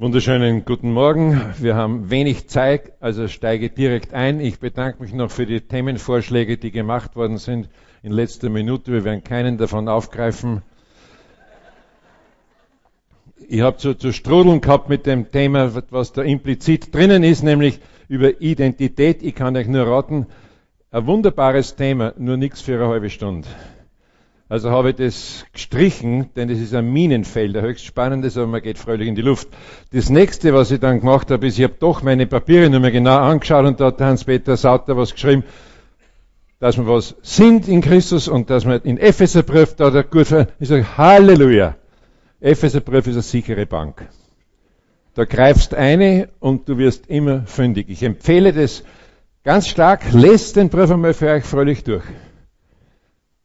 Wunderschönen guten Morgen. Wir haben wenig Zeit, also steige direkt ein. Ich bedanke mich noch für die Themenvorschläge, die gemacht worden sind in letzter Minute. Wir werden keinen davon aufgreifen. Ich habe so zu strudeln gehabt mit dem Thema, was da implizit drinnen ist, nämlich über Identität. Ich kann euch nur raten, ein wunderbares Thema, nur nichts für eine halbe Stunde. Also habe ich das gestrichen, denn das ist ein Minenfeld, ein höchst spannendes, aber man geht fröhlich in die Luft. Das nächste, was ich dann gemacht habe, ist, ich habe doch meine Papiere nochmal genau angeschaut und da hat Hans-Peter Sauter was geschrieben, dass wir was sind in Christus und dass wir in Epheserbrief da der gut, ich sage Halleluja. Epheserbrief ist eine sichere Bank. Da greifst eine und du wirst immer fündig. Ich empfehle das ganz stark. Lest den Brief einmal für euch fröhlich durch.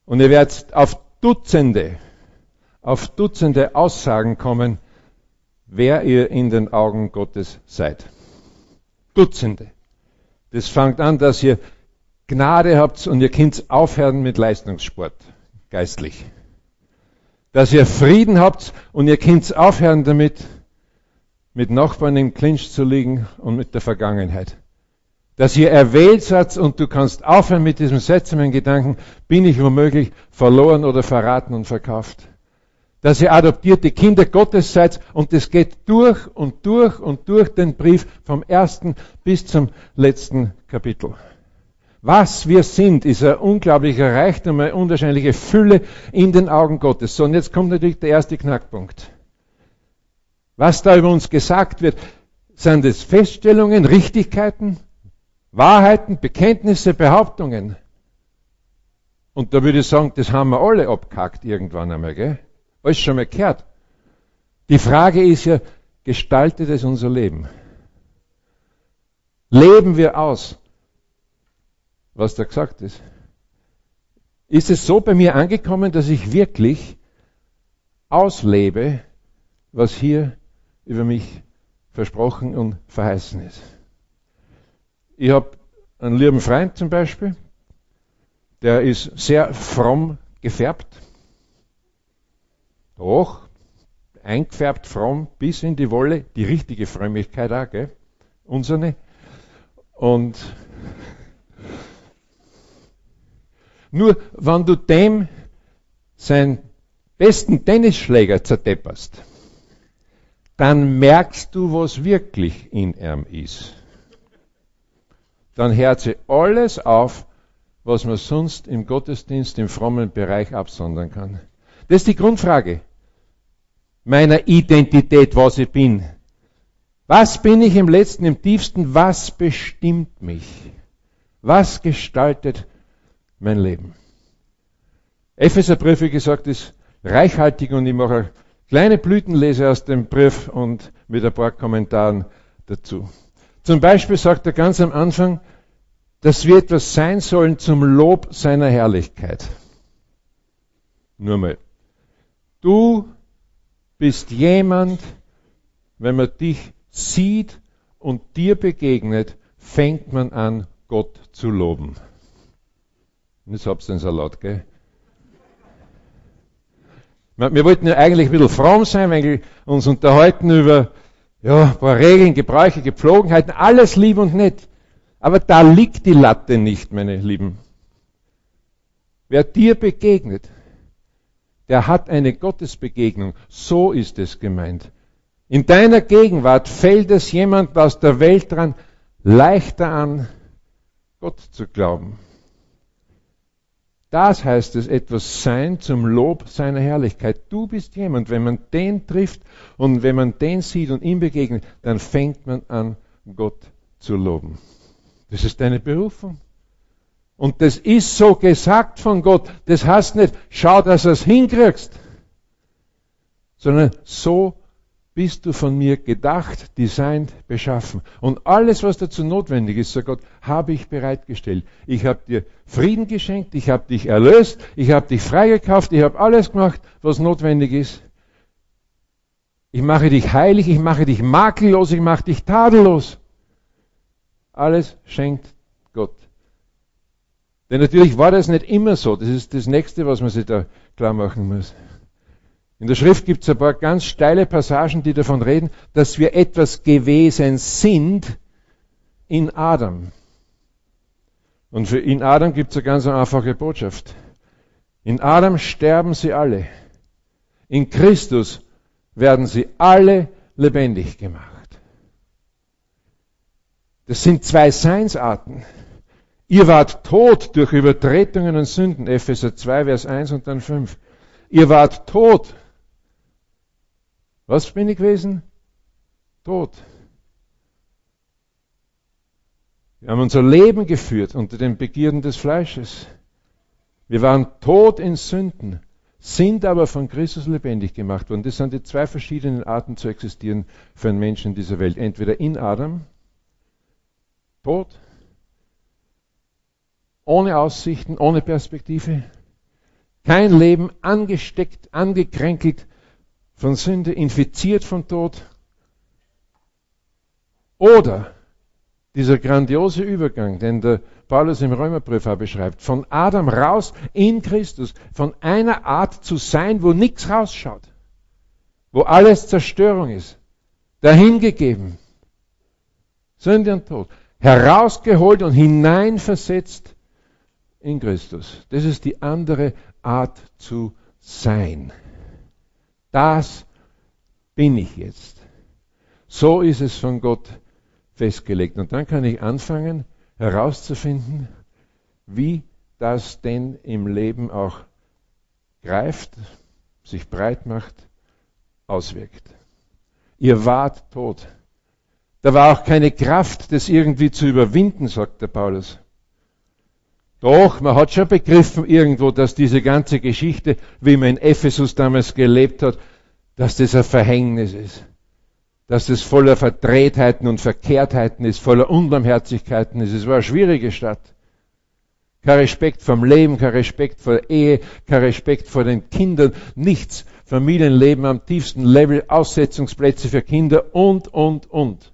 Und ihr werdet auf Dutzende, auf Dutzende Aussagen kommen, wer ihr in den Augen Gottes seid. Dutzende. Das fängt an, dass ihr Gnade habt und ihr könnt aufhören mit Leistungssport, geistlich. Dass ihr Frieden habt und ihr könnt aufhören damit, mit Nachbarn im Clinch zu liegen und mit der Vergangenheit dass ihr erwählt seid und du kannst aufhören mit diesem seltsamen Gedanken, bin ich womöglich verloren oder verraten und verkauft. Dass ihr adoptierte Kinder Gottes seid und es geht durch und durch und durch den Brief vom ersten bis zum letzten Kapitel. Was wir sind, ist ein unglaublicher Reichtum, eine unwahrscheinliche Fülle in den Augen Gottes. So, und jetzt kommt natürlich der erste Knackpunkt. Was da über uns gesagt wird, sind es Feststellungen, Richtigkeiten, Wahrheiten, Bekenntnisse, Behauptungen. Und da würde ich sagen, das haben wir alle abgehackt irgendwann einmal, gell? Alles schon mal gehört. Die Frage ist ja, gestaltet es unser Leben? Leben wir aus, was da gesagt ist? Ist es so bei mir angekommen, dass ich wirklich auslebe, was hier über mich versprochen und verheißen ist? Ich habe einen lieben Freund zum Beispiel, der ist sehr fromm gefärbt. Doch, eingefärbt fromm bis in die Wolle, die richtige Frömmigkeit auch, gell? Unsere. Und nur wenn du dem seinen besten Tennisschläger zertepperst, dann merkst du, was wirklich in ihm ist dann hört sie alles auf, was man sonst im Gottesdienst, im frommen Bereich absondern kann. Das ist die Grundfrage meiner Identität, was ich bin. Was bin ich im letzten, im tiefsten? Was bestimmt mich? Was gestaltet mein Leben? Epheserbrief, wie gesagt, ist reichhaltig und ich mache kleine Blütenlese aus dem Brief und mit ein paar Kommentaren dazu. Zum Beispiel sagt er ganz am Anfang, dass wir etwas sein sollen zum Lob seiner Herrlichkeit. Nur mal. Du bist jemand, wenn man dich sieht und dir begegnet, fängt man an, Gott zu loben. Und jetzt hab's den Salat, gell? Wir wollten ja eigentlich ein bisschen fromm sein, wenn wir uns unterhalten über ja, ein paar Regeln, Gebräuche, Gepflogenheiten, alles lieb und nett. Aber da liegt die Latte nicht, meine Lieben. Wer dir begegnet, der hat eine Gottesbegegnung. So ist es gemeint. In deiner Gegenwart fällt es jemand aus der Welt dran leichter an, Gott zu glauben. Das heißt es, etwas sein zum Lob seiner Herrlichkeit. Du bist jemand, wenn man den trifft und wenn man den sieht und ihm begegnet, dann fängt man an, Gott zu loben. Das ist deine Berufung. Und das ist so gesagt von Gott. Das heißt nicht, schau, dass du es hinkriegst, sondern so bist du von mir gedacht, designt, beschaffen. Und alles, was dazu notwendig ist, sagt Gott, habe ich bereitgestellt. Ich habe dir Frieden geschenkt, ich habe dich erlöst, ich habe dich freigekauft, ich habe alles gemacht, was notwendig ist. Ich mache dich heilig, ich mache dich makellos, ich mache dich tadellos. Alles schenkt Gott. Denn natürlich war das nicht immer so. Das ist das Nächste, was man sich da klar machen muss. In der Schrift gibt es ein paar ganz steile Passagen, die davon reden, dass wir etwas gewesen sind in Adam. Und für in Adam gibt es eine ganz einfache Botschaft. In Adam sterben sie alle. In Christus werden sie alle lebendig gemacht. Das sind zwei Seinsarten. Ihr wart tot durch Übertretungen und Sünden, Epheser 2, Vers 1 und dann 5. Ihr wart tot. Was bin ich gewesen? Tot. Wir haben unser Leben geführt unter den Begierden des Fleisches. Wir waren tot in Sünden, sind aber von Christus lebendig gemacht worden. Das sind die zwei verschiedenen Arten zu existieren für einen Menschen in dieser Welt. Entweder in Adam, tot, ohne Aussichten, ohne Perspektive, kein Leben angesteckt, angekränkelt von Sünde, infiziert von Tod. Oder dieser grandiose Übergang, den der Paulus im Römerbrief beschreibt, von Adam raus in Christus, von einer Art zu sein, wo nichts rausschaut, wo alles Zerstörung ist, dahingegeben, Sünde und Tod, herausgeholt und hineinversetzt in Christus. Das ist die andere Art zu sein. Das bin ich jetzt. So ist es von Gott festgelegt. Und dann kann ich anfangen herauszufinden, wie das denn im Leben auch greift, sich breit macht, auswirkt. Ihr wart tot. Da war auch keine Kraft, das irgendwie zu überwinden, sagt der Paulus. Doch, man hat schon begriffen irgendwo, dass diese ganze Geschichte, wie man in Ephesus damals gelebt hat, dass das ein Verhängnis ist dass es voller Verdrehtheiten und Verkehrtheiten ist, voller Unbarmherzigkeiten ist. Es war eine schwierige Stadt. Kein Respekt vom Leben, kein Respekt vor der Ehe, kein Respekt vor den Kindern, nichts. Familienleben am tiefsten Level, Aussetzungsplätze für Kinder und, und, und.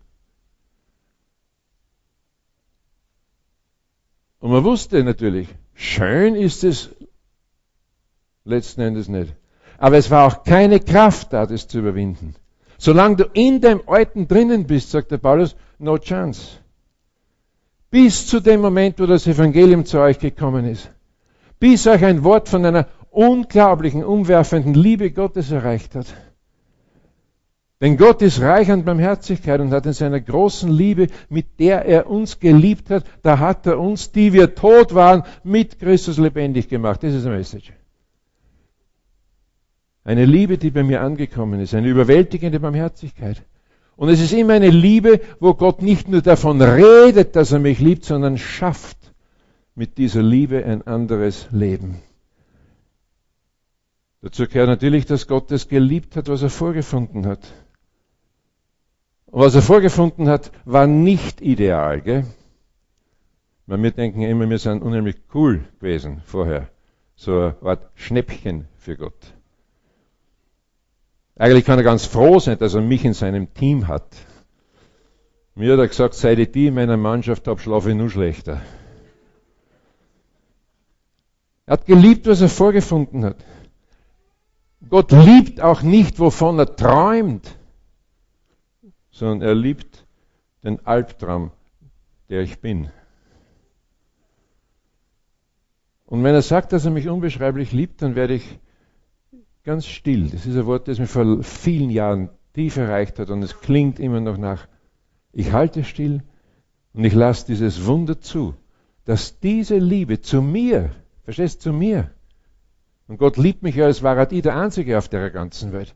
Und man wusste natürlich, schön ist es letzten Endes nicht. Aber es war auch keine Kraft da, das zu überwinden. Solange du in dem Alten drinnen bist, sagt der Paulus, no chance. Bis zu dem Moment, wo das Evangelium zu euch gekommen ist. Bis euch ein Wort von einer unglaublichen, umwerfenden Liebe Gottes erreicht hat. Denn Gott ist reich an Barmherzigkeit und hat in seiner großen Liebe, mit der er uns geliebt hat, da hat er uns, die wir tot waren, mit Christus lebendig gemacht. Das ist eine Message. Eine Liebe, die bei mir angekommen ist, eine überwältigende Barmherzigkeit. Und es ist immer eine Liebe, wo Gott nicht nur davon redet, dass er mich liebt, sondern schafft mit dieser Liebe ein anderes Leben. Dazu gehört natürlich, dass Gott das geliebt hat, was er vorgefunden hat. Und was er vorgefunden hat, war nicht ideal. Gell? Weil wir denken immer, wir sind unheimlich cool gewesen vorher. So eine Art Schnäppchen für Gott. Eigentlich kann er ganz froh sein, dass er mich in seinem Team hat. Mir hat er gesagt, seit ich die in meiner Mannschaft habe, schlafe ich nur schlechter. Er hat geliebt, was er vorgefunden hat. Gott liebt auch nicht, wovon er träumt, sondern er liebt den Albtraum, der ich bin. Und wenn er sagt, dass er mich unbeschreiblich liebt, dann werde ich ganz still. Das ist ein Wort, das mir vor vielen Jahren tief erreicht hat und es klingt immer noch nach. Ich halte still und ich lasse dieses Wunder zu, dass diese Liebe zu mir, verstehst du, zu mir, und Gott liebt mich ja, als war die der Einzige auf der ganzen Welt,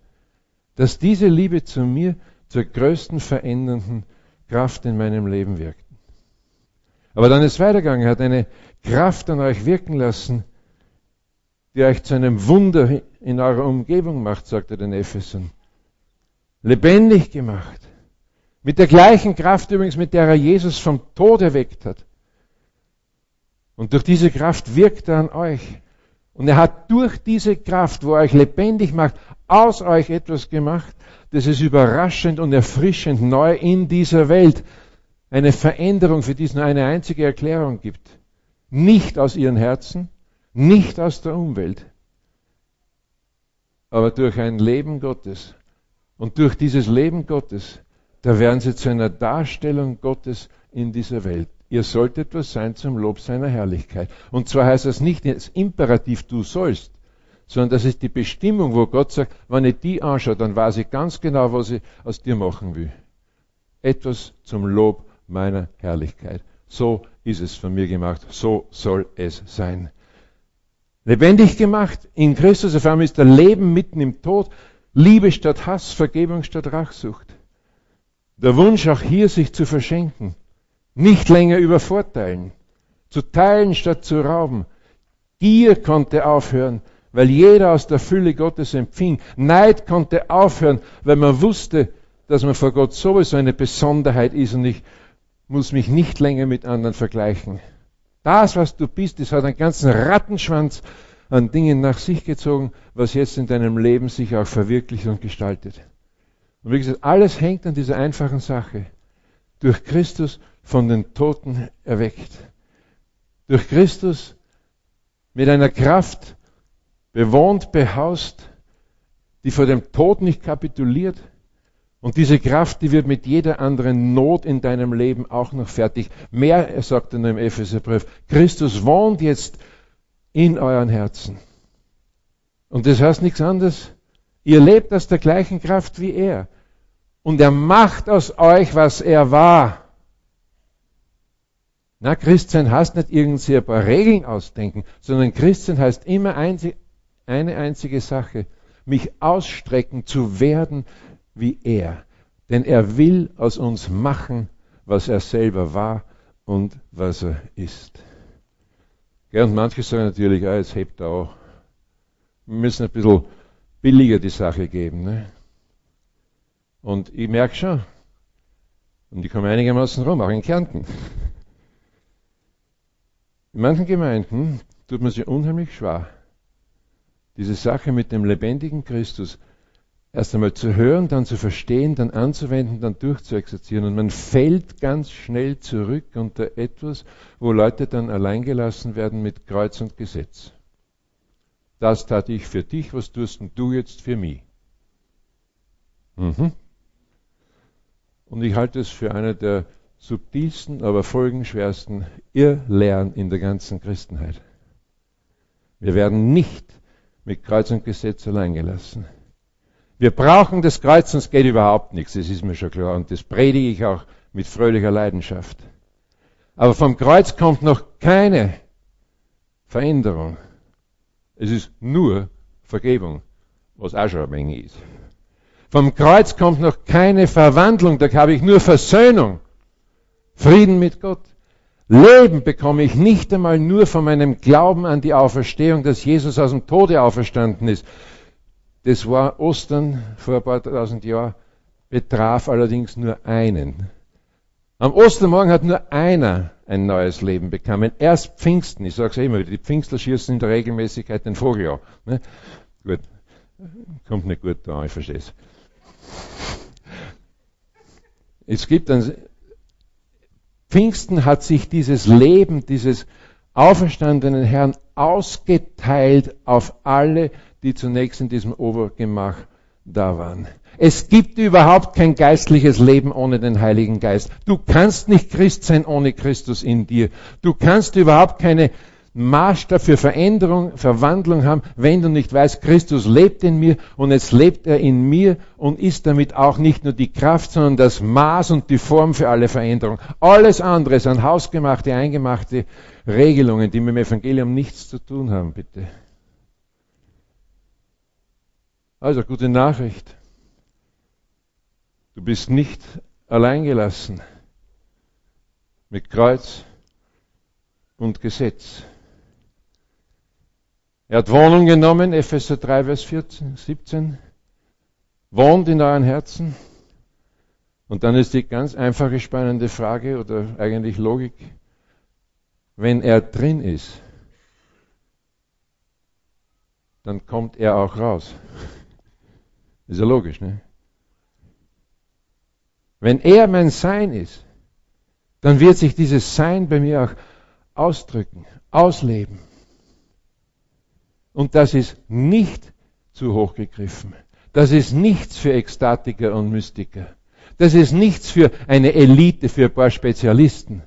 dass diese Liebe zu mir zur größten verändernden Kraft in meinem Leben wirkt. Aber dann ist weitergegangen, er hat eine Kraft an euch wirken lassen, die euch zu einem Wunder in eurer Umgebung macht, sagt er den Ephesern. Lebendig gemacht. Mit der gleichen Kraft übrigens, mit der er Jesus vom Tod erweckt hat. Und durch diese Kraft wirkt er an euch. Und er hat durch diese Kraft, wo er euch lebendig macht, aus euch etwas gemacht, das ist überraschend und erfrischend neu in dieser Welt. Eine Veränderung, für die es nur eine einzige Erklärung gibt. Nicht aus ihren Herzen, nicht aus der Umwelt, aber durch ein Leben Gottes. Und durch dieses Leben Gottes, da werden sie zu einer Darstellung Gottes in dieser Welt. Ihr sollt etwas sein zum Lob seiner Herrlichkeit. Und zwar heißt das nicht als Imperativ, du sollst, sondern das ist die Bestimmung, wo Gott sagt, wenn ich die anschaue, dann weiß ich ganz genau, was ich aus dir machen will. Etwas zum Lob meiner Herrlichkeit. So ist es von mir gemacht. So soll es sein. Lebendig gemacht in Christus. Auf einmal ist der Leben mitten im Tod. Liebe statt Hass, Vergebung statt Rachsucht. Der Wunsch auch hier sich zu verschenken. Nicht länger übervorteilen. Zu teilen statt zu rauben. Gier konnte aufhören, weil jeder aus der Fülle Gottes empfing. Neid konnte aufhören, weil man wusste, dass man vor Gott sowieso eine Besonderheit ist und ich muss mich nicht länger mit anderen vergleichen. Das, was du bist, das hat einen ganzen Rattenschwanz an Dingen nach sich gezogen, was jetzt in deinem Leben sich auch verwirklicht und gestaltet. Und wie gesagt, alles hängt an dieser einfachen Sache. Durch Christus von den Toten erweckt. Durch Christus mit einer Kraft bewohnt, behaust, die vor dem Tod nicht kapituliert, und diese Kraft, die wird mit jeder anderen Not in deinem Leben auch noch fertig. Mehr, er sagt in dem Epheserbrief, Christus wohnt jetzt in euren Herzen. Und das heißt nichts anderes. Ihr lebt aus der gleichen Kraft wie er. Und er macht aus euch, was er war. Na, Christsein heißt nicht irgendwie ein paar Regeln ausdenken, sondern Christsein heißt immer eine einzige Sache. Mich ausstrecken zu werden wie er. Denn er will aus uns machen, was er selber war und was er ist. Ja, und manche sagen natürlich, ah, jetzt hebt er auch. Wir müssen ein bisschen billiger die Sache geben. Ne? Und ich merke schon, und ich komme einigermaßen rum, auch in Kärnten. In manchen Gemeinden tut man sich unheimlich schwer, diese Sache mit dem lebendigen Christus erst einmal zu hören, dann zu verstehen, dann anzuwenden, dann durchzuexerzieren. Und man fällt ganz schnell zurück unter etwas, wo Leute dann alleingelassen werden mit Kreuz und Gesetz. Das tat ich für dich, was tust du jetzt für mich? Mhm. Und ich halte es für eine der subtilsten, aber folgenschwersten Irrlehren in der ganzen Christenheit. Wir werden nicht mit Kreuz und Gesetz alleingelassen. Wir brauchen das Kreuz, sonst geht überhaupt nichts, das ist mir schon klar. Und das predige ich auch mit fröhlicher Leidenschaft. Aber vom Kreuz kommt noch keine Veränderung. Es ist nur Vergebung, was auch schon ein wenig ist. Vom Kreuz kommt noch keine Verwandlung, da habe ich nur Versöhnung, Frieden mit Gott. Leben bekomme ich nicht einmal nur von meinem Glauben an die Auferstehung, dass Jesus aus dem Tode auferstanden ist, das war Ostern vor ein paar tausend Jahren, betraf allerdings nur einen. Am Ostermorgen hat nur einer ein neues Leben bekommen. Erst Pfingsten, ich sage es immer, die Pfingstler schießen in der Regelmäßigkeit den Vogel an. Ne? Gut, kommt nicht gut da, ich verstehe es. Es gibt ein, Pfingsten hat sich dieses Leben, dieses auferstandenen Herrn ausgeteilt auf alle, die zunächst in diesem Obergemach da waren. Es gibt überhaupt kein geistliches Leben ohne den Heiligen Geist. Du kannst nicht Christ sein ohne Christus in dir. Du kannst überhaupt keine Maßstab für Veränderung, Verwandlung haben, wenn du nicht weißt, Christus lebt in mir und jetzt lebt er in mir und ist damit auch nicht nur die Kraft, sondern das Maß und die Form für alle Veränderung. Alles andere sind hausgemachte, eingemachte Regelungen, die mit dem Evangelium nichts zu tun haben, bitte. Also gute Nachricht. Du bist nicht alleingelassen mit Kreuz und Gesetz. Er hat Wohnung genommen, Epheser 3, Vers 14, 17, wohnt in euren Herzen. Und dann ist die ganz einfache, spannende Frage oder eigentlich Logik, wenn er drin ist, dann kommt er auch raus. Ist ja logisch, ne? Wenn er mein Sein ist, dann wird sich dieses Sein bei mir auch ausdrücken, ausleben. Und das ist nicht zu hoch gegriffen. Das ist nichts für Ekstatiker und Mystiker. Das ist nichts für eine Elite, für ein paar Spezialisten.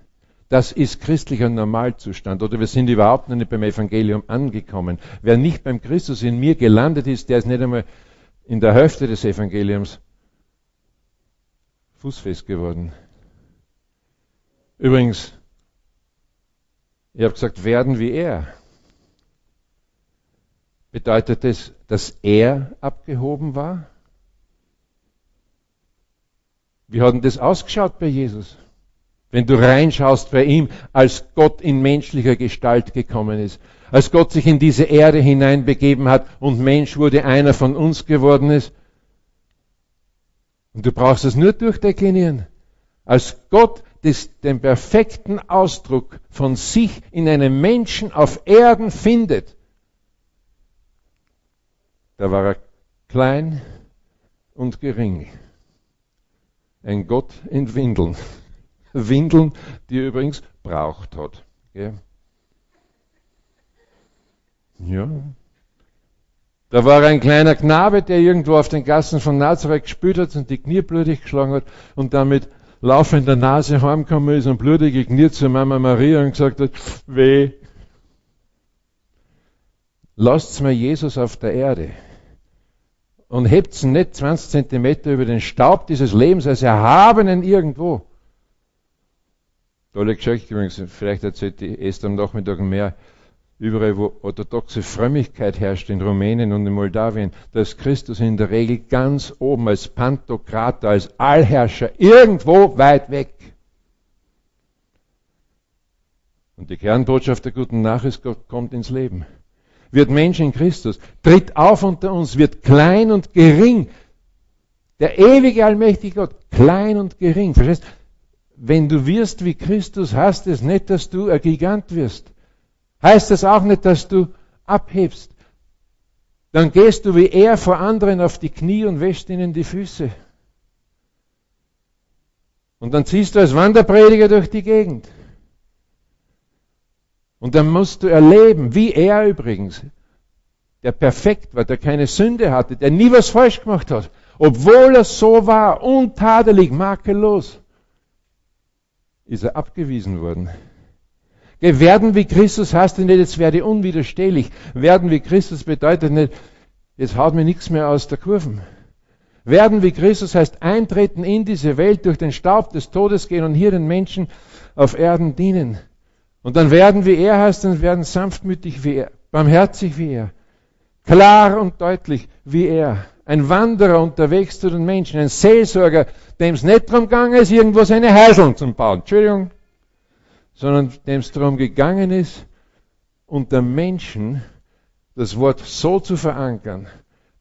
Das ist christlicher Normalzustand. Oder wir sind überhaupt noch nicht beim Evangelium angekommen. Wer nicht beim Christus in mir gelandet ist, der ist nicht einmal in der Hälfte des Evangeliums fußfest geworden. Übrigens, ich habe gesagt, werden wie er. Bedeutet es, dass er abgehoben war? Wie hat denn das ausgeschaut bei Jesus? Wenn du reinschaust bei ihm, als Gott in menschlicher Gestalt gekommen ist, als Gott sich in diese Erde hineinbegeben hat und Mensch wurde, einer von uns geworden ist. Und du brauchst es nur durchdeklinieren. Als Gott des, den perfekten Ausdruck von sich in einem Menschen auf Erden findet, da war er klein und gering. Ein Gott in Windeln. Windeln, die er übrigens braucht hat. Ja. Da war ein kleiner Knabe, der irgendwo auf den Gassen von Nazareth gespült hat und die Knie blutig geschlagen hat und damit laufender Nase heimgekommen ist und blutig gekniet zu Mama Maria und gesagt hat, weh. Lasst's mir Jesus auf der Erde und hebt's nicht 20 Zentimeter über den Staub dieses Lebens als Erhabenen irgendwo. Tolle Geschichte übrigens, vielleicht erzählt die Esther am Nachmittag mehr. Überall, wo orthodoxe Frömmigkeit herrscht, in Rumänien und in Moldawien, da ist Christus in der Regel ganz oben als Pantokrator, als Allherrscher, irgendwo weit weg. Und die Kernbotschaft der guten Nachricht, kommt ins Leben. Wird Mensch in Christus, tritt auf unter uns, wird klein und gering. Der ewige, allmächtige Gott, klein und gering. Verstehst? Wenn du wirst wie Christus, heißt es nicht, dass du ein Gigant wirst heißt das auch nicht, dass du abhebst. Dann gehst du wie er vor anderen auf die Knie und wäschst ihnen die Füße. Und dann ziehst du als Wanderprediger durch die Gegend. Und dann musst du erleben, wie er übrigens, der perfekt war, der keine Sünde hatte, der nie was falsch gemacht hat, obwohl er so war, untadelig, makellos, ist er abgewiesen worden. Werden wie Christus heißt nicht, jetzt werde ich unwiderstehlich. Werden wie Christus bedeutet nicht, jetzt haut mir nichts mehr aus der Kurven. Werden wie Christus heißt eintreten in diese Welt, durch den Staub des Todes gehen und hier den Menschen auf Erden dienen. Und dann werden wie er heißt, dann werden sanftmütig wie er, barmherzig wie er, klar und deutlich wie er. Ein Wanderer unterwegs zu den Menschen, ein Seelsorger, dem es nicht darum gegangen ist, irgendwo seine Häuseln zu bauen. Entschuldigung, sondern dem es darum gegangen ist, unter Menschen das Wort so zu verankern,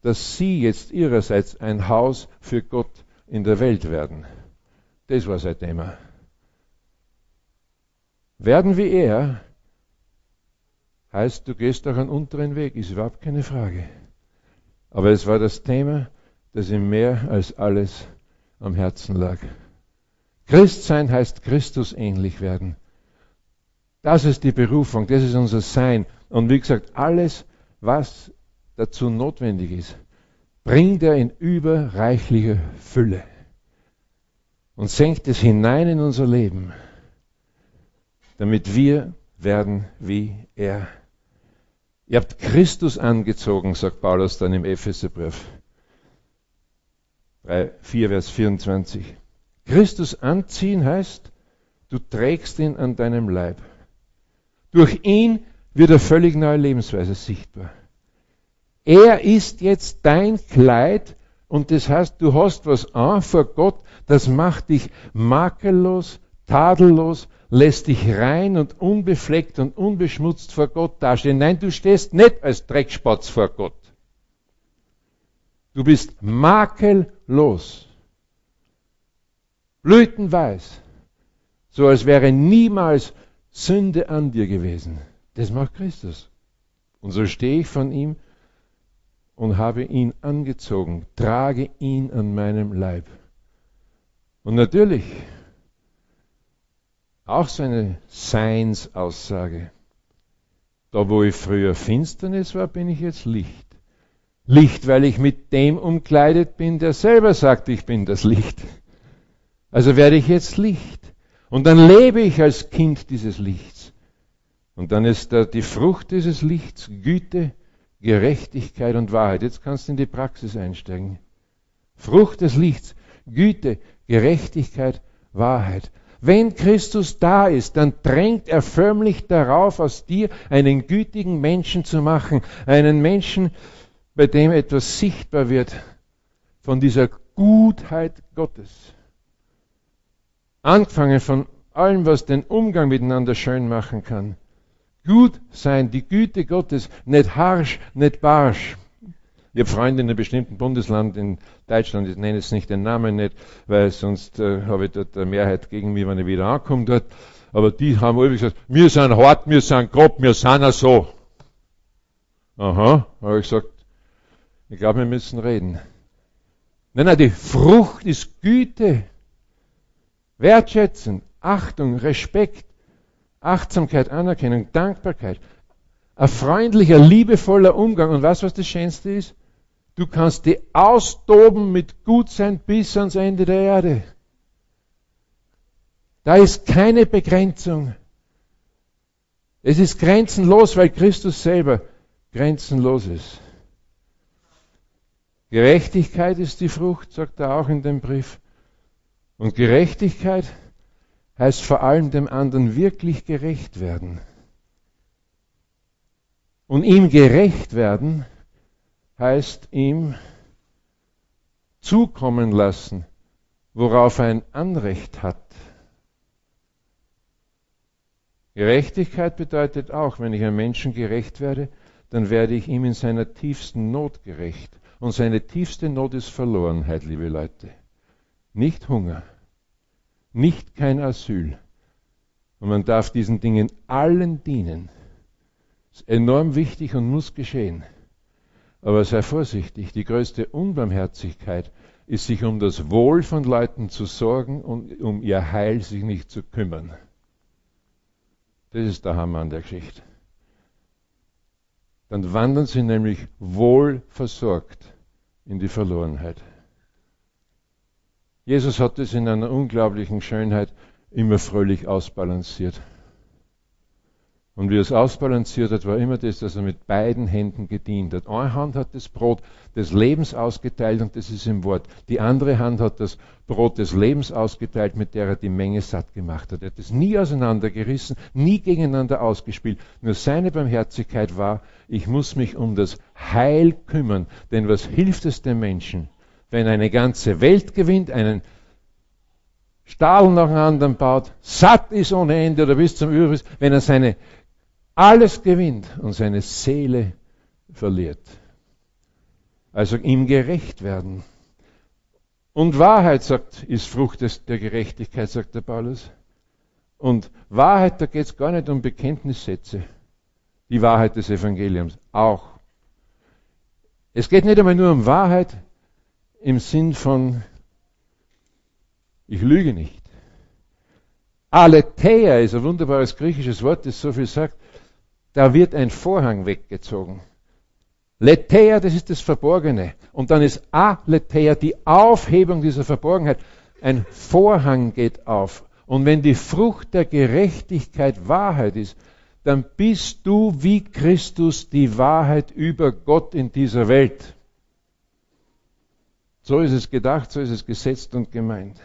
dass sie jetzt ihrerseits ein Haus für Gott in der Welt werden. Das war sein Thema. Werden wie er, heißt, du gehst durch einen unteren Weg, ist überhaupt keine Frage. Aber es war das Thema, das ihm mehr als alles am Herzen lag. Christsein heißt Christus ähnlich werden. Das ist die Berufung, das ist unser Sein. Und wie gesagt, alles, was dazu notwendig ist, bringt er in überreichliche Fülle und senkt es hinein in unser Leben, damit wir werden wie er. Ihr habt Christus angezogen, sagt Paulus dann im Epheserbrief. 4, Vers 24. Christus anziehen heißt, du trägst ihn an deinem Leib. Durch ihn wird eine völlig neue Lebensweise sichtbar. Er ist jetzt dein Kleid und das heißt, du hast was an vor Gott, das macht dich makellos, tadellos, lässt dich rein und unbefleckt und unbeschmutzt vor Gott dastehen. Nein, du stehst nicht als Dreckspatz vor Gott. Du bist makellos. Blütenweiß. So als wäre niemals Sünde an dir gewesen. Das macht Christus. Und so stehe ich von ihm und habe ihn angezogen, trage ihn an meinem Leib. Und natürlich auch so eine Seinsaussage. Da wo ich früher Finsternis war, bin ich jetzt Licht. Licht, weil ich mit dem umkleidet bin, der selber sagt, ich bin das Licht. Also werde ich jetzt Licht. Und dann lebe ich als Kind dieses Lichts. Und dann ist da die Frucht dieses Lichts Güte, Gerechtigkeit und Wahrheit. Jetzt kannst du in die Praxis einsteigen. Frucht des Lichts, Güte, Gerechtigkeit, Wahrheit. Wenn Christus da ist, dann drängt er förmlich darauf, aus dir einen gütigen Menschen zu machen, einen Menschen, bei dem etwas sichtbar wird von dieser Gutheit Gottes. Angefangen von allem, was den Umgang miteinander schön machen kann. Gut sein, die Güte Gottes, nicht harsch, nicht barsch. Ich habe Freunde in einem bestimmten Bundesland in Deutschland, ich nenne jetzt nicht den Namen nicht, weil sonst äh, habe ich dort eine Mehrheit gegen mich, wenn ich wieder ankomme dort. Aber die haben alle gesagt, wir sind hart, wir sind grob, wir sind auch so. Aha, habe ich gesagt, ich glaube, wir müssen reden. Nein, nein, die Frucht ist Güte, Wertschätzung, Achtung, Respekt, Achtsamkeit, Anerkennung, Dankbarkeit. Ein freundlicher, liebevoller Umgang. Und weißt du, was das Schönste ist? Du kannst die austoben mit Gutsein bis ans Ende der Erde. Da ist keine Begrenzung. Es ist grenzenlos, weil Christus selber grenzenlos ist. Gerechtigkeit ist die Frucht, sagt er auch in dem Brief. Und Gerechtigkeit heißt vor allem dem anderen wirklich gerecht werden. Und ihm gerecht werden heißt ihm zukommen lassen, worauf er ein Anrecht hat. Gerechtigkeit bedeutet auch, wenn ich einem Menschen gerecht werde, dann werde ich ihm in seiner tiefsten Not gerecht. Und seine tiefste Not ist Verlorenheit, liebe Leute. Nicht Hunger, nicht kein Asyl. Und man darf diesen Dingen allen dienen. Das ist enorm wichtig und muss geschehen. Aber sei vorsichtig, die größte Unbarmherzigkeit ist, sich um das Wohl von Leuten zu sorgen und um ihr Heil sich nicht zu kümmern. Das ist der Hammer an der Geschichte. Dann wandern sie nämlich wohl versorgt in die Verlorenheit. Jesus hat es in einer unglaublichen Schönheit immer fröhlich ausbalanciert. Und wie er es ausbalanciert hat, war immer das, dass er mit beiden Händen gedient hat. Eine Hand hat das Brot des Lebens ausgeteilt und das ist im Wort. Die andere Hand hat das Brot des Lebens ausgeteilt, mit der er die Menge satt gemacht hat. Er hat es nie auseinandergerissen, nie gegeneinander ausgespielt. Nur seine Barmherzigkeit war, ich muss mich um das Heil kümmern. Denn was hilft es dem Menschen, wenn eine ganze Welt gewinnt, einen Stahl nach dem anderen baut, satt ist ohne Ende oder bis zum Überfluss, wenn er seine alles gewinnt und seine Seele verliert. Also ihm gerecht werden. Und Wahrheit, sagt, ist Frucht des, der Gerechtigkeit, sagt der Paulus. Und Wahrheit, da geht es gar nicht um Bekenntnissätze. Die Wahrheit des Evangeliums auch. Es geht nicht einmal nur um Wahrheit im Sinn von, ich lüge nicht. Aletheia ist ein wunderbares griechisches Wort, das so viel sagt da wird ein Vorhang weggezogen. Letheia, das ist das Verborgene. Und dann ist Aletheia, die Aufhebung dieser Verborgenheit. Ein Vorhang geht auf. Und wenn die Frucht der Gerechtigkeit Wahrheit ist, dann bist du wie Christus die Wahrheit über Gott in dieser Welt. So ist es gedacht, so ist es gesetzt und gemeint.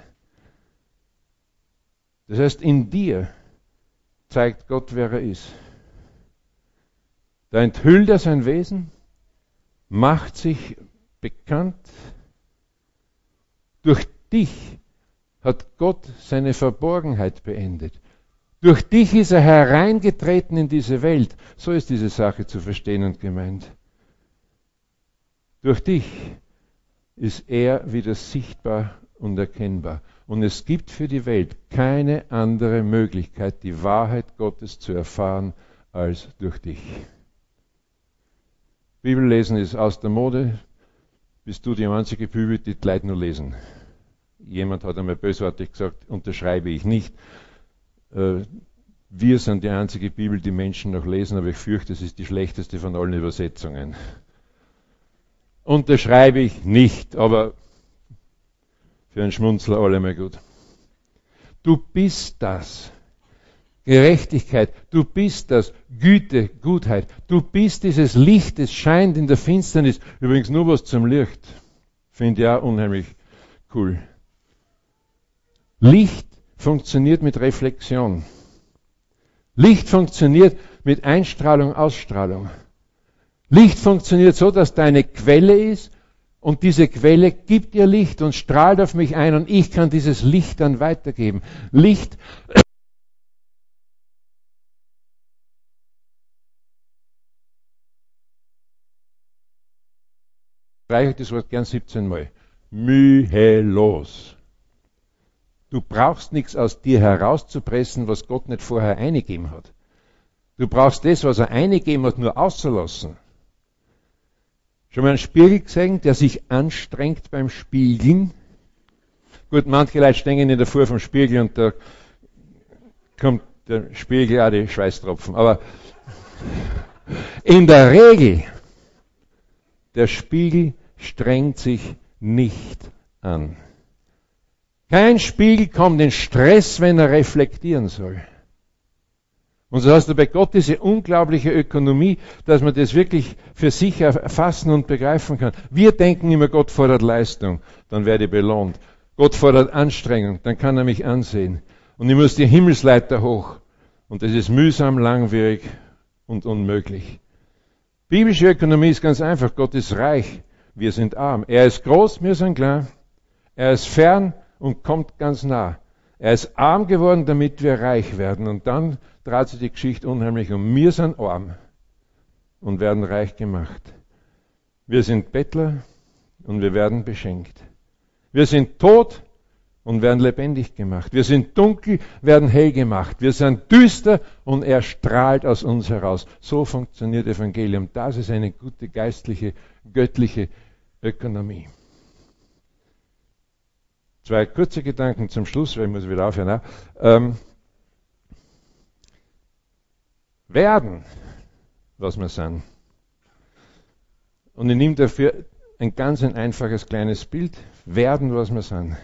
Das heißt, in dir zeigt Gott, wer er ist. Da enthüllt er sein Wesen, macht sich bekannt. Durch dich hat Gott seine Verborgenheit beendet. Durch dich ist er hereingetreten in diese Welt. So ist diese Sache zu verstehen und gemeint. Durch dich ist er wieder sichtbar und erkennbar. Und es gibt für die Welt keine andere Möglichkeit, die Wahrheit Gottes zu erfahren, als durch dich. Bibellesen ist aus der Mode. Bist du die einzige Bibel, die die Leute nur lesen? Jemand hat einmal bösartig gesagt, unterschreibe ich nicht. Äh, wir sind die einzige Bibel, die Menschen noch lesen, aber ich fürchte, es ist die schlechteste von allen Übersetzungen. unterschreibe ich nicht, aber für einen Schmunzler allemal gut. Du bist das. Gerechtigkeit, du bist das. Güte, Gutheit, du bist dieses Licht, das scheint in der Finsternis. Übrigens nur was zum Licht. Finde ich auch unheimlich cool. Licht funktioniert mit Reflexion. Licht funktioniert mit Einstrahlung, Ausstrahlung. Licht funktioniert so, dass da eine Quelle ist und diese Quelle gibt ihr Licht und strahlt auf mich ein und ich kann dieses Licht dann weitergeben. Licht streiche das Wort gern 17 Mal. Mühelos. Du brauchst nichts aus dir herauszupressen, was Gott nicht vorher eingegeben hat. Du brauchst das, was er eingegeben hat, nur auszulassen. Schon mal einen Spiegel gesehen, der sich anstrengt beim Spiegeln? Gut, manche Leute stehen in der Fuhr vom Spiegel und da kommt der Spiegel auch die Schweißtropfen. Aber in der Regel, der Spiegel strengt sich nicht an. Kein Spiegel kommt in Stress, wenn er reflektieren soll. Und so hast du bei Gott diese unglaubliche Ökonomie, dass man das wirklich für sich erfassen und begreifen kann. Wir denken immer, Gott fordert Leistung, dann werde ich belohnt. Gott fordert Anstrengung, dann kann er mich ansehen. Und ich muss die Himmelsleiter hoch. Und das ist mühsam, langwierig und unmöglich. Biblische Ökonomie ist ganz einfach. Gott ist reich, wir sind arm. Er ist groß, wir sind klein. Er ist fern und kommt ganz nah. Er ist arm geworden, damit wir reich werden. Und dann dreht sich die Geschichte unheimlich um. Wir sind arm und werden reich gemacht. Wir sind Bettler und wir werden beschenkt. Wir sind tot und werden lebendig gemacht. Wir sind dunkel, werden hell gemacht. Wir sind düster und er strahlt aus uns heraus. So funktioniert Evangelium. Das ist eine gute geistliche, göttliche Ökonomie. Zwei kurze Gedanken zum Schluss, weil ich muss wieder aufhören. Ähm, werden, was wir sind. Und ich nehme dafür ein ganz ein einfaches kleines Bild. Werden, was wir sind.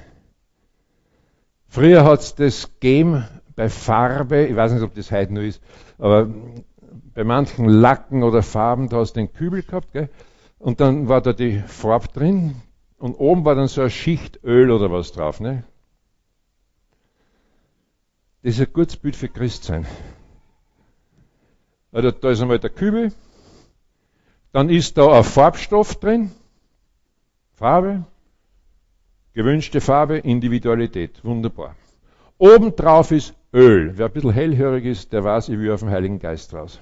Früher hat es das gegeben bei Farbe, ich weiß nicht, ob das heute nur ist, aber bei manchen Lacken oder Farben, da hast du den Kübel gehabt, gell? Und dann war da die Farbe drin, und oben war dann so eine Schicht Öl oder was drauf. Ne? Das ist ein gutes Bild für Christsein. Also da ist einmal der Kübel, dann ist da ein Farbstoff drin, Farbe, gewünschte Farbe, Individualität, wunderbar. Oben drauf ist Öl. Wer ein bisschen hellhörig ist, der weiß, ich will auf den Heiligen Geist raus.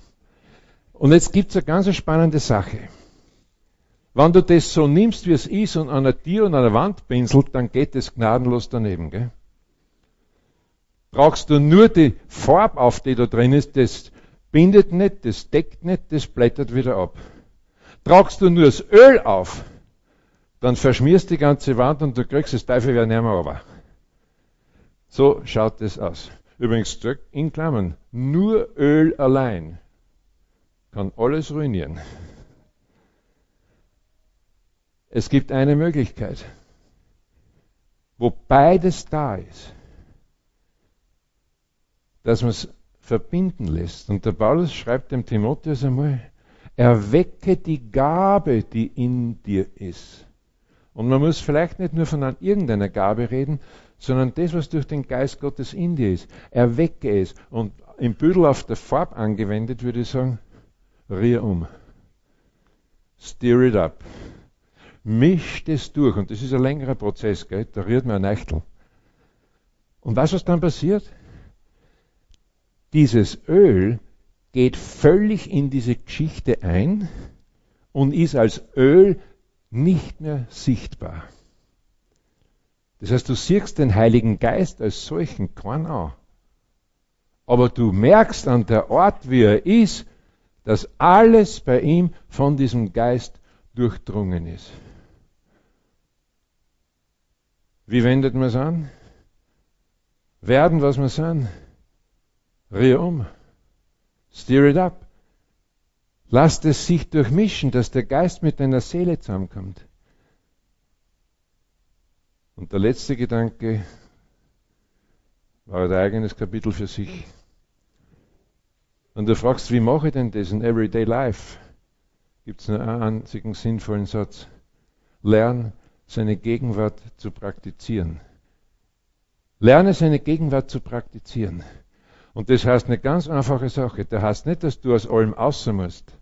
Und jetzt gibt es eine ganz spannende Sache. Wenn du das so nimmst, wie es ist und an einer Tür und an der Wand pinselt, dann geht es gnadenlos daneben. Gell? Brauchst du nur die Farbe auf, die da drin ist, das bindet nicht, das deckt nicht, das blättert wieder ab. Tragst du nur das Öl auf, dann verschmierst die ganze Wand und du kriegst das Teufel wieder nicht mehr runter. So schaut es aus. Übrigens, in Klammern, nur Öl allein kann alles ruinieren. Es gibt eine Möglichkeit, wo beides da ist, dass man es verbinden lässt. Und der Paulus schreibt dem Timotheus einmal, erwecke die Gabe, die in dir ist. Und man muss vielleicht nicht nur von irgendeiner Gabe reden, sondern das, was durch den Geist Gottes in dir ist. Erwecke es. Und im Büdel auf der Farbe angewendet würde ich sagen, rier um. Steer it up mischt es durch. Und das ist ein längerer Prozess, gell? da rührt man ein Eichtel. Und was was dann passiert? Dieses Öl geht völlig in diese Geschichte ein und ist als Öl nicht mehr sichtbar. Das heißt, du siehst den Heiligen Geist als solchen kein an. Aber du merkst an der Art, wie er ist, dass alles bei ihm von diesem Geist durchdrungen ist. Wie wendet man es an? Werden, was wir sind. Rier um. Steer it up. Lasst es sich durchmischen, dass der Geist mit deiner Seele zusammenkommt. Und der letzte Gedanke war ein eigenes Kapitel für sich. Und du fragst, wie mache ich denn das in Everyday Life? Gibt es nur einen einzigen sinnvollen Satz. Lern, seine Gegenwart zu praktizieren. Lerne seine Gegenwart zu praktizieren. Und das heißt eine ganz einfache Sache. Das heißt nicht, dass du aus allem außen musst,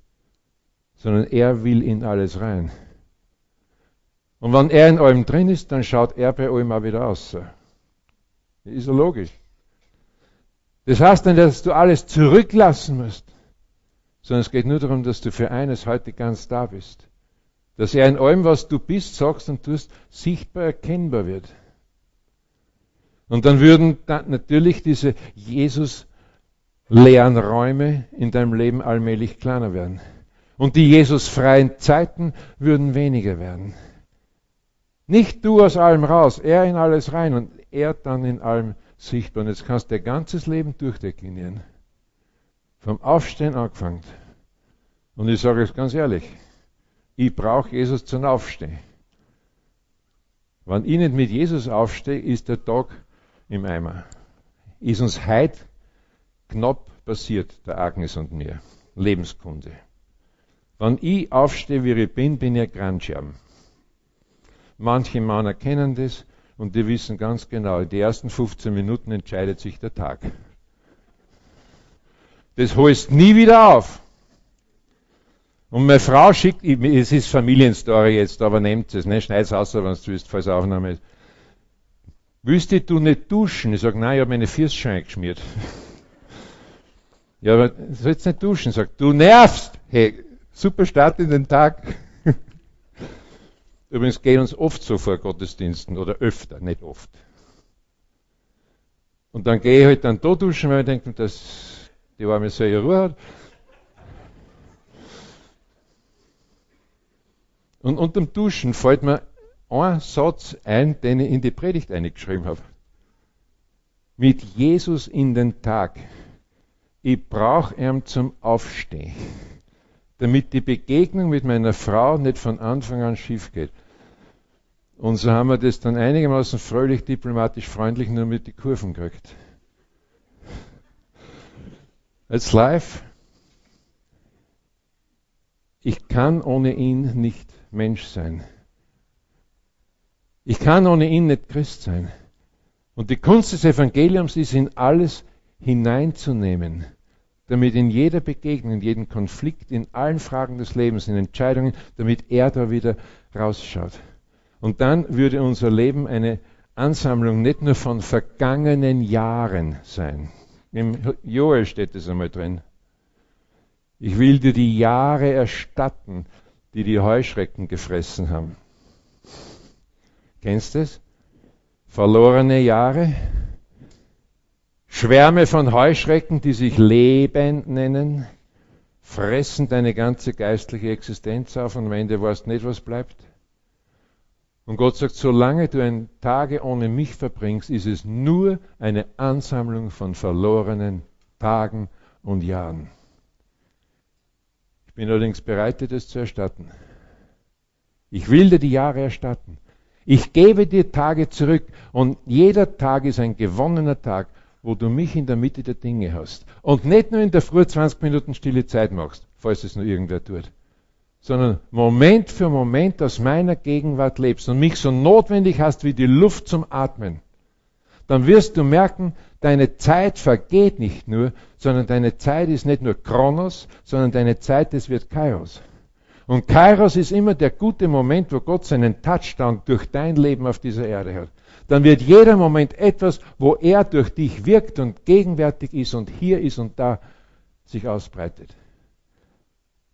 sondern er will in alles rein. Und wenn er in allem drin ist, dann schaut er bei allem auch wieder aus. Ist ja logisch. Das heißt nicht, dass du alles zurücklassen musst, sondern es geht nur darum, dass du für eines heute ganz da bist. Dass er in allem, was du bist, sagst und tust, sichtbar erkennbar wird. Und dann würden dann natürlich diese Jesus-leeren Räume in deinem Leben allmählich kleiner werden. Und die Jesus-freien Zeiten würden weniger werden. Nicht du aus allem raus, er in alles rein und er dann in allem sichtbar. Und jetzt kannst du dein ganzes Leben durchdeklinieren. Vom Aufstehen angefangen. Und ich sage es ganz ehrlich, ich brauche Jesus zum Aufstehen. Wenn ich nicht mit Jesus aufstehe, ist der Tag im Eimer. Ist uns heute knapp passiert, der Agnes und mir. Lebenskunde. Wenn ich aufstehe, wie ich bin, bin ich ein Grandscherben. Manche Männer kennen das, und die wissen ganz genau, in den ersten 15 Minuten entscheidet sich der Tag. Das holst nie wieder auf. Und meine Frau schickt, es ist Familienstory jetzt, aber nehmt es, ne? schneid es aus, wenn es willst, falls Aufnahme ist. Willst du nicht duschen? Ich sage, nein, ich habe meine Füße schon eingeschmiert. ja, aber sollst nicht duschen. Ich sage, du nervst. Hey, super Start in den Tag. Übrigens geht uns oft so vor Gottesdiensten oder öfter, nicht oft. Und dann gehe ich halt dann da duschen, weil ich denke, dass die warme so ihre Ruhe hat. Und unterm Duschen fällt mir ein Satz ein, den ich in die Predigt eingeschrieben habe. Mit Jesus in den Tag. Ich brauche ihn zum Aufstehen, damit die Begegnung mit meiner Frau nicht von Anfang an schief geht. Und so haben wir das dann einigermaßen fröhlich, diplomatisch, freundlich nur mit die Kurven gekriegt. It's live. Ich kann ohne ihn nicht Mensch sein. Ich kann ohne ihn nicht Christ sein. Und die Kunst des Evangeliums ist, in alles hineinzunehmen, damit in jeder Begegnung, in jedem Konflikt, in allen Fragen des Lebens, in Entscheidungen, damit er da wieder rausschaut. Und dann würde unser Leben eine Ansammlung nicht nur von vergangenen Jahren sein. Im Joel steht es einmal drin. Ich will dir die Jahre erstatten, die die Heuschrecken gefressen haben. Kennst du es? Verlorene Jahre? Schwärme von Heuschrecken, die sich Leben nennen, fressen deine ganze geistliche Existenz auf und am Ende weißt nicht, was bleibt. Und Gott sagt, solange du ein Tage ohne mich verbringst, ist es nur eine Ansammlung von verlorenen Tagen und Jahren. Ich bin allerdings bereit, dir das zu erstatten. Ich will dir die Jahre erstatten. Ich gebe dir Tage zurück und jeder Tag ist ein gewonnener Tag, wo du mich in der Mitte der Dinge hast. Und nicht nur in der Früh 20 Minuten stille Zeit machst, falls es nur irgendwer tut sondern Moment für Moment aus meiner Gegenwart lebst und mich so notwendig hast wie die Luft zum Atmen, dann wirst du merken, deine Zeit vergeht nicht nur, sondern deine Zeit ist nicht nur Kronos, sondern deine Zeit, das wird Kairos. Und Kairos ist immer der gute Moment, wo Gott seinen Touchdown durch dein Leben auf dieser Erde hat. Dann wird jeder Moment etwas, wo er durch dich wirkt und gegenwärtig ist und hier ist und da sich ausbreitet.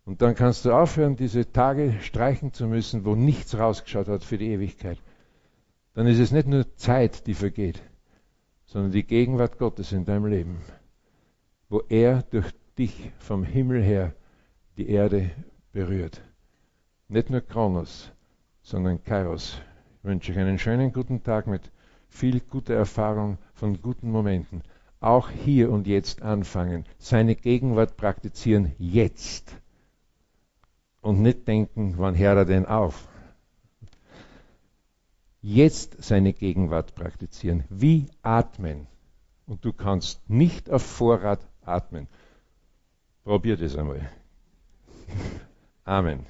Und dann kannst du aufhören, diese Tage streichen zu müssen, wo nichts rausgeschaut hat für die Ewigkeit. Dann ist es nicht nur Zeit, die vergeht, sondern die Gegenwart Gottes in deinem Leben, wo er durch dich vom Himmel her die Erde berührt. Nicht nur Kronos, sondern Kairos. Ich wünsche euch einen schönen guten Tag mit viel guter Erfahrung von guten Momenten. Auch hier und jetzt anfangen, seine Gegenwart praktizieren jetzt und nicht denken, wann hört er denn auf? Jetzt seine Gegenwart praktizieren, wie atmen. Und du kannst nicht auf Vorrat atmen. Probier das einmal. Amen.